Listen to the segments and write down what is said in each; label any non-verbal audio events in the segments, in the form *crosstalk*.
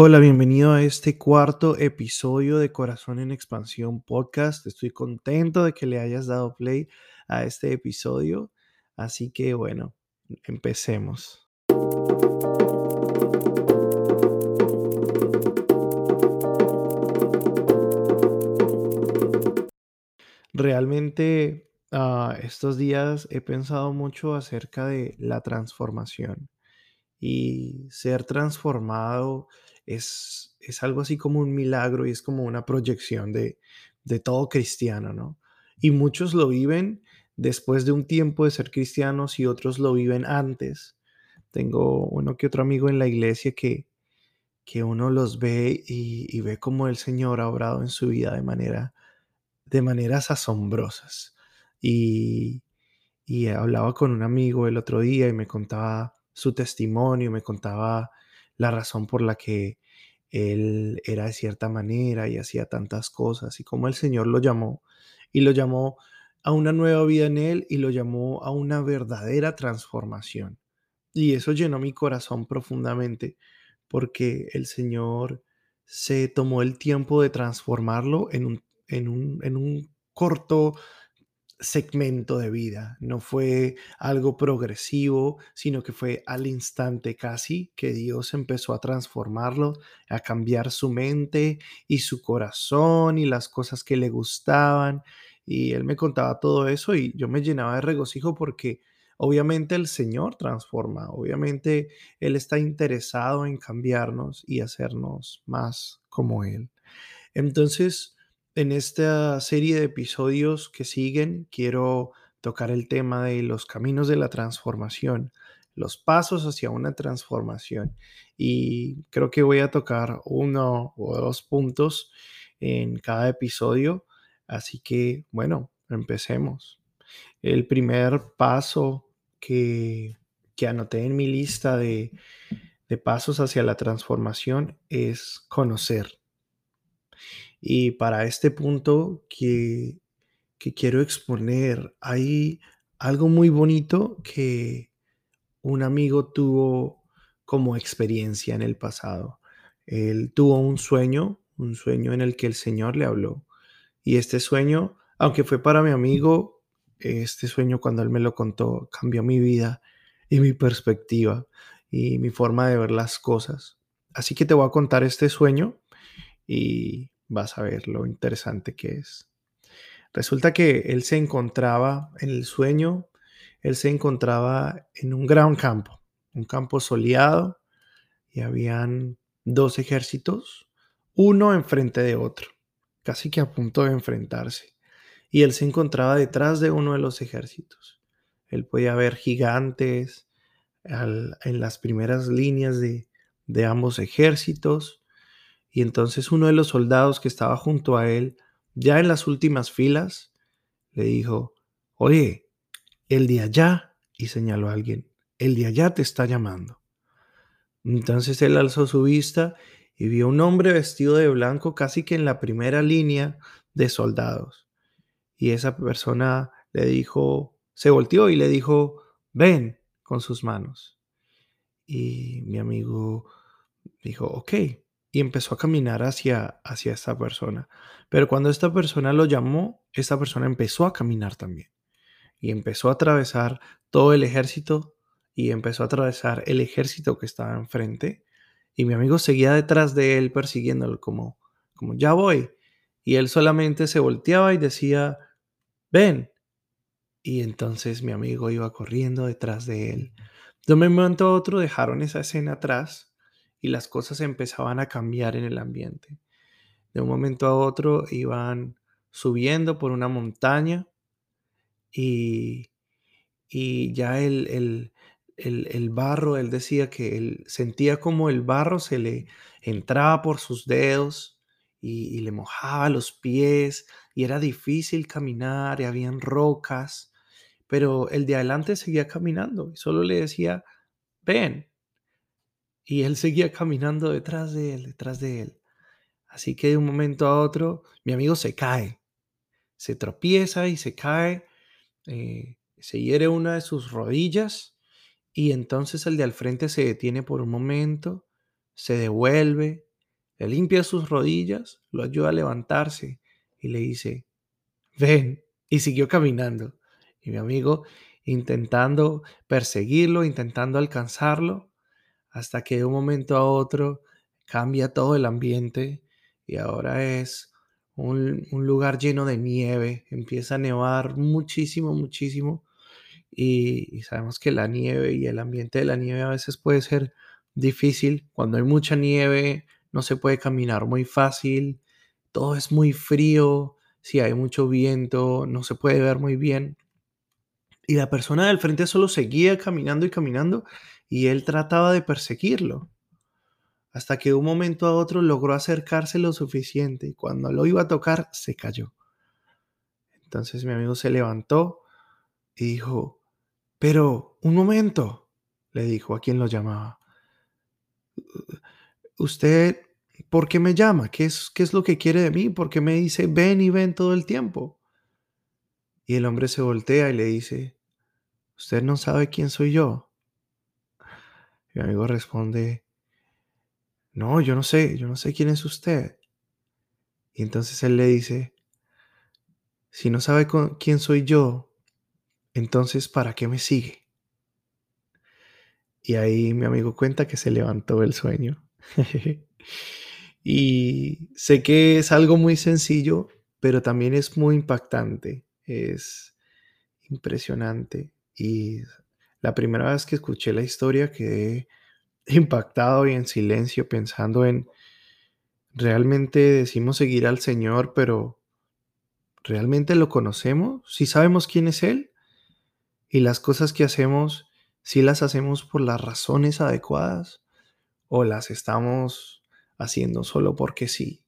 Hola, bienvenido a este cuarto episodio de Corazón en Expansión Podcast. Estoy contento de que le hayas dado play a este episodio. Así que bueno, empecemos. Realmente ah, estos días he pensado mucho acerca de la transformación y ser transformado es, es algo así como un milagro y es como una proyección de, de todo cristiano, ¿no? Y muchos lo viven después de un tiempo de ser cristianos y otros lo viven antes. Tengo uno que otro amigo en la iglesia que, que uno los ve y, ve cómo el Señor ha obrado en su vida de manera de maneras asombrosas. Y, y hablaba con un amigo el otro día y me contaba su testimonio, me contaba la razón por la que él era de cierta manera y hacía tantas cosas y cómo el Señor lo llamó y lo llamó a una nueva vida en él y lo llamó a una verdadera transformación. Y eso llenó mi corazón profundamente porque el Señor se tomó el tiempo de transformarlo en un, en un, en un corto segmento de vida. No fue algo progresivo, sino que fue al instante casi que Dios empezó a transformarlo, a cambiar su mente y su corazón y las cosas que le gustaban. Y él me contaba todo eso y yo me llenaba de regocijo porque obviamente el Señor transforma, obviamente Él está interesado en cambiarnos y hacernos más como Él. Entonces, en esta serie de episodios que siguen, quiero tocar el tema de los caminos de la transformación, los pasos hacia una transformación. Y creo que voy a tocar uno o dos puntos en cada episodio. Así que, bueno, empecemos. El primer paso que, que anoté en mi lista de, de pasos hacia la transformación es conocer. Y para este punto que, que quiero exponer, hay algo muy bonito que un amigo tuvo como experiencia en el pasado. Él tuvo un sueño, un sueño en el que el Señor le habló. Y este sueño, aunque fue para mi amigo, este sueño cuando él me lo contó cambió mi vida y mi perspectiva y mi forma de ver las cosas. Así que te voy a contar este sueño y vas a ver lo interesante que es. Resulta que él se encontraba en el sueño, él se encontraba en un gran campo, un campo soleado, y habían dos ejércitos, uno enfrente de otro, casi que a punto de enfrentarse. Y él se encontraba detrás de uno de los ejércitos. Él podía ver gigantes en las primeras líneas de, de ambos ejércitos y entonces uno de los soldados que estaba junto a él, ya en las últimas filas, le dijo, oye, el de allá, y señaló a alguien, el de allá te está llamando. Entonces él alzó su vista y vio un hombre vestido de blanco casi que en la primera línea de soldados. Y esa persona le dijo, se volteó y le dijo, ven con sus manos. Y mi amigo dijo, ok, empezó a caminar hacia, hacia esta persona. Pero cuando esta persona lo llamó, esta persona empezó a caminar también. Y empezó a atravesar todo el ejército y empezó a atravesar el ejército que estaba enfrente. Y mi amigo seguía detrás de él persiguiéndolo como, como ya voy. Y él solamente se volteaba y decía, ven. Y entonces mi amigo iba corriendo detrás de él. De un momento a otro dejaron esa escena atrás y las cosas empezaban a cambiar en el ambiente. De un momento a otro iban subiendo por una montaña y, y ya el, el, barro, él decía que él sentía como el barro se le entraba por sus dedos y, y le mojaba los pies y era difícil caminar y habían rocas, pero el de adelante seguía caminando y solo le decía, ven, y él seguía caminando detrás de él, detrás de él. Así que de un momento a otro, mi amigo se cae, se tropieza y se cae, eh, se hiere una de sus rodillas y entonces el de al frente se detiene por un momento, se devuelve, le limpia sus rodillas, lo ayuda a levantarse y le dice, ven, y siguió caminando. Y mi amigo intentando perseguirlo, intentando alcanzarlo, hasta que de un momento a otro cambia todo el ambiente y ahora es un, lugar lleno de nieve, empieza a nevar muchísimo, muchísimo. Y, sabemos que la nieve y el ambiente de la nieve a veces puede ser difícil. Cuando hay mucha nieve no se puede caminar muy fácil, todo es muy frío, si hay mucho viento no se puede ver muy bien. Y la persona del frente solo seguía caminando y caminando y él trataba de perseguirlo hasta que de un momento a otro logró acercarse lo suficiente y cuando lo iba a tocar se cayó. Entonces mi amigo se levantó y dijo, pero un momento, le dijo a quien lo llamaba. Usted, ¿por qué me llama? ¿Qué es, qué es lo que quiere de mí? ¿Por qué me dice ven y ven todo el tiempo? Y el hombre se voltea y le dice, ¿usted no sabe quién soy yo? Mi amigo responde, no, yo no sé, yo no sé quién es usted. Y entonces él le dice, si no sabe quién soy yo, entonces ¿para qué me sigue? Y ahí mi amigo cuenta que se levantó el sueño. *laughs* y sé que es algo muy sencillo, pero también es muy impactante, es impresionante. Y la primera vez que escuché la historia quedé *laughs* impactado y en silencio pensando en, ¿realmente decimos seguir al Señor, pero ¿realmente lo conocemos? ¿Si sabemos quién es Él? ¿Y las cosas que hacemos, si las hacemos por las razones adecuadas o las estamos haciendo solo porque sí?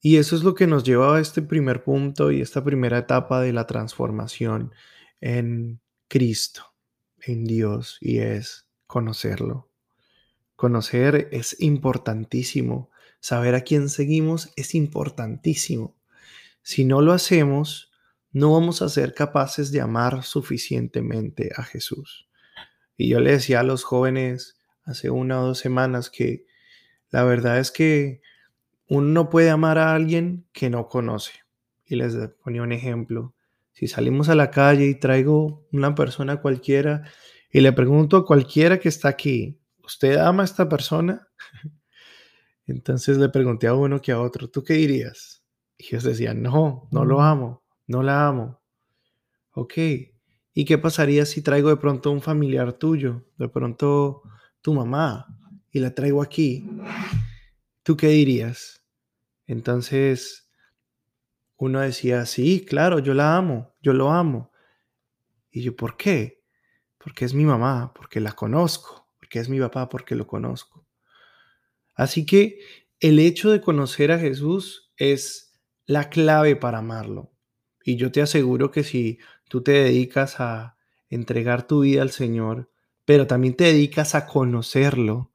Y eso es lo que nos lleva a este primer punto y esta primera etapa de la transformación en Cristo, en Dios, y es conocerlo. Conocer es importantísimo. Saber a quién seguimos es importantísimo. Si no lo hacemos, no vamos a ser capaces de amar suficientemente a Jesús. Y yo le decía a los jóvenes hace una o dos semanas que la verdad es que uno no puede amar a alguien que no conoce. Y les ponía un ejemplo. Si salimos a la calle y traigo una persona cualquiera y le pregunto a cualquiera que está aquí, ¿usted ama a esta persona? *laughs* Entonces le pregunté a uno que a otro, ¿tú qué dirías? Y ellos decían, no, no lo amo, no la amo. Ok, ¿y qué pasaría si traigo de pronto un familiar tuyo, de pronto tu mamá, y la traigo aquí? ¿Tú qué dirías? Entonces uno decía, sí, claro, yo la amo, yo lo amo. Y yo, ¿por qué? porque es mi mamá, porque la conozco, porque es mi papá, porque lo conozco. Así que el hecho de conocer a Jesús es la clave para amarlo. Y yo te aseguro que si tú te dedicas a entregar tu vida al Señor, pero también te dedicas a conocerlo,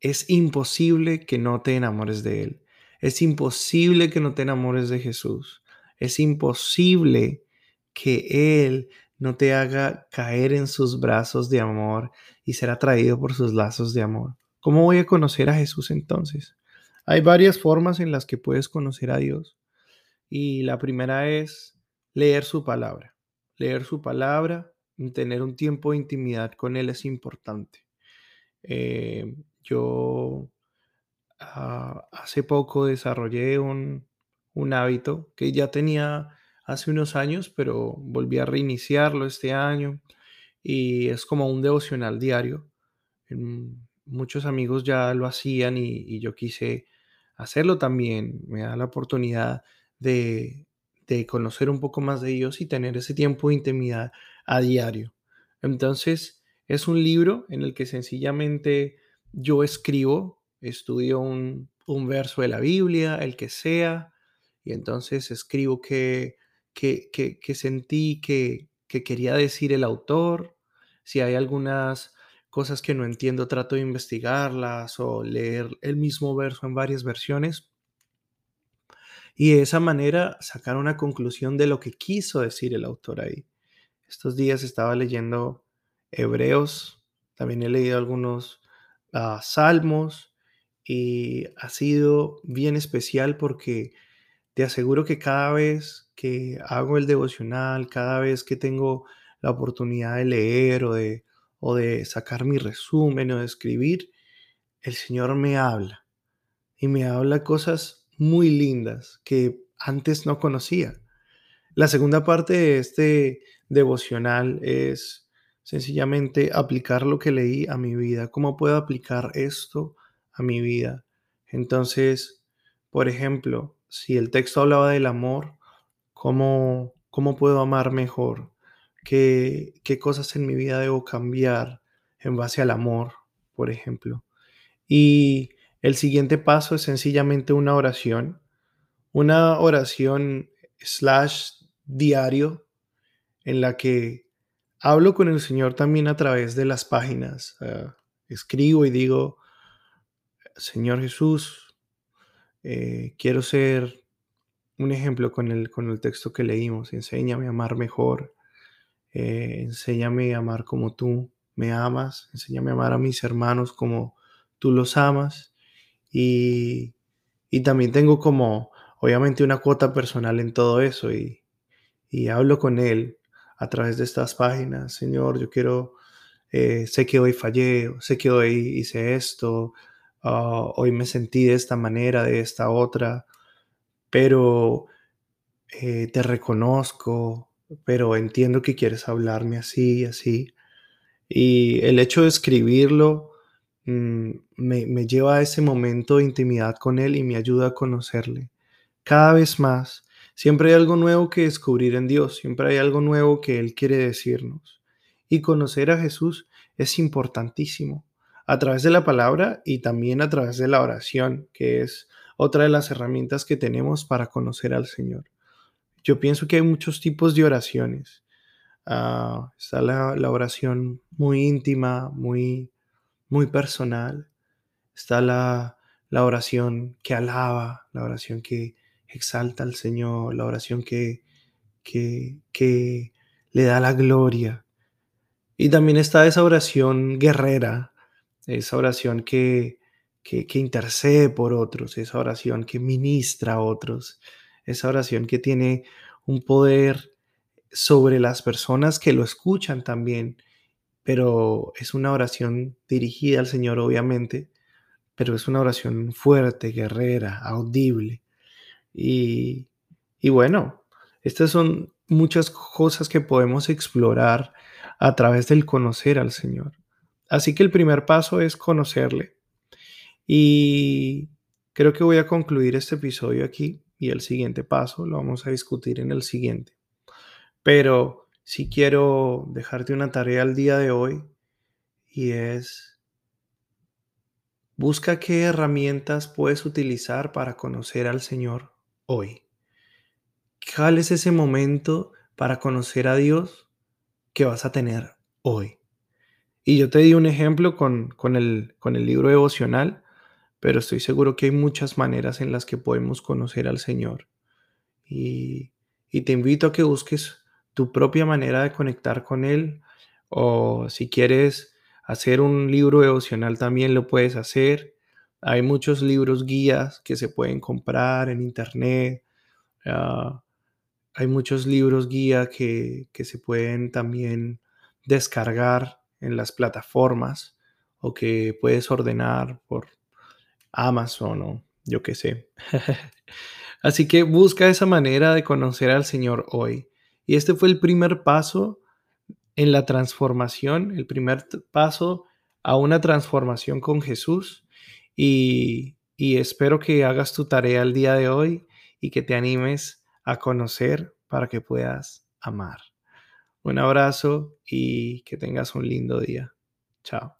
es imposible que no te enamores de Él. Es imposible que no te enamores de Jesús. Es imposible que Él no te haga caer en sus brazos de amor y ser atraído por sus lazos de amor. ¿Cómo voy a conocer a Jesús entonces? Hay varias formas en las que puedes conocer a Dios. Y la primera es leer su palabra. Leer su palabra, tener un tiempo de intimidad con Él es importante. Eh, yo ah, hace poco desarrollé un, un hábito que ya tenía hace unos años, pero volví a reiniciarlo este año y es como un devocional diario. Muchos amigos ya lo hacían y, yo quise hacerlo también. Me da la oportunidad de, de conocer un poco más de ellos y tener ese tiempo de intimidad a diario. Entonces, es un libro en el que sencillamente yo escribo, estudio un, un verso de la Biblia, el que sea, y entonces escribo que que, sentí que, que quería decir el autor. Si hay algunas cosas que no entiendo, trato de investigarlas o leer el mismo verso en varias versiones. Y de esa manera sacar una conclusión de lo que quiso decir el autor ahí. Estos días estaba leyendo Hebreos, también he leído algunos ah, salmos y ha sido bien especial porque te aseguro que cada vez que hago el devocional, cada vez que tengo la oportunidad de leer o de, o de sacar mi resumen o de escribir, el Señor me habla y me habla cosas muy lindas que antes no conocía. La segunda parte de este devocional es sencillamente aplicar lo que leí a mi vida. ¿Cómo puedo aplicar esto a mi vida? Entonces, por ejemplo, si el texto hablaba del amor, ¿cómo, cómo puedo amar mejor? ¿Qué, ¿Qué cosas en mi vida debo cambiar en base al amor, por ejemplo? Y el siguiente paso es sencillamente una oración, una oración slash diario en la que hablo con el Señor también a través de las páginas. Ah, escribo y digo, Señor Jesús, eh, quiero ser un ejemplo con el, con el texto que leímos. Enséñame a amar mejor. Eh, enséñame a amar como tú me amas. Enséñame a amar a mis hermanos como tú los amas. Y, y también tengo como, obviamente, una cuota personal en todo eso. Y, y hablo con Él a través de estas páginas. Señor, yo quiero, eh, sé que hoy fallé, sé que hoy hice esto, ah, hoy me sentí de esta manera, de esta otra, pero eh, te reconozco, pero entiendo que quieres hablarme así y así. Y el hecho de escribirlo mm, me, me lleva a ese momento de intimidad con Él y me ayuda a conocerle cada vez más Siempre hay algo nuevo que descubrir en Dios, siempre hay algo nuevo que Él quiere decirnos. Y conocer a Jesús es importantísimo, a través de la palabra y también a través de la oración, que es otra de las herramientas que tenemos para conocer al Señor. Yo pienso que hay muchos tipos de oraciones. Ah, está la, la, oración muy íntima, muy, muy personal. Está la, la oración que alaba, la oración que, exalta al Señor, la oración que, que, que le da la gloria. Y también está esa oración guerrera, esa oración que, que, intercede por otros, esa oración que ministra a otros, esa oración que tiene un poder sobre las personas que lo escuchan también, pero es una oración dirigida al Señor, obviamente, pero es una oración fuerte, guerrera, audible. Y, bueno, estas son muchas cosas que podemos explorar a través del conocer al Señor. Así que el primer paso es conocerle. Y creo que voy a concluir este episodio aquí y el siguiente paso lo vamos a discutir en el siguiente. Pero si quiero dejarte una tarea al día de hoy y es busca qué herramientas puedes utilizar para conocer al Señor hoy. ¿Cuál es ese momento para conocer a Dios que vas a tener hoy? Y yo te di un ejemplo con, con, el, con el libro devocional, pero estoy seguro que hay muchas maneras en las que podemos conocer al Señor. Y, te invito a que busques tu propia manera de conectar con Él, o si quieres hacer un libro devocional también lo puedes hacer. Hay muchos libros guías que se pueden comprar en internet. Ah, hay muchos libros guía que, que, se pueden también descargar en las plataformas o que puedes ordenar por Amazon o yo qué sé. *laughs* Así que busca esa manera de conocer al Señor hoy. Y este fue el primer paso en la transformación, el primer paso a una transformación con Jesús y, espero que hagas tu tarea el día de hoy y que te animes a conocer para que puedas amar. Un abrazo y que tengas un lindo día. Chao.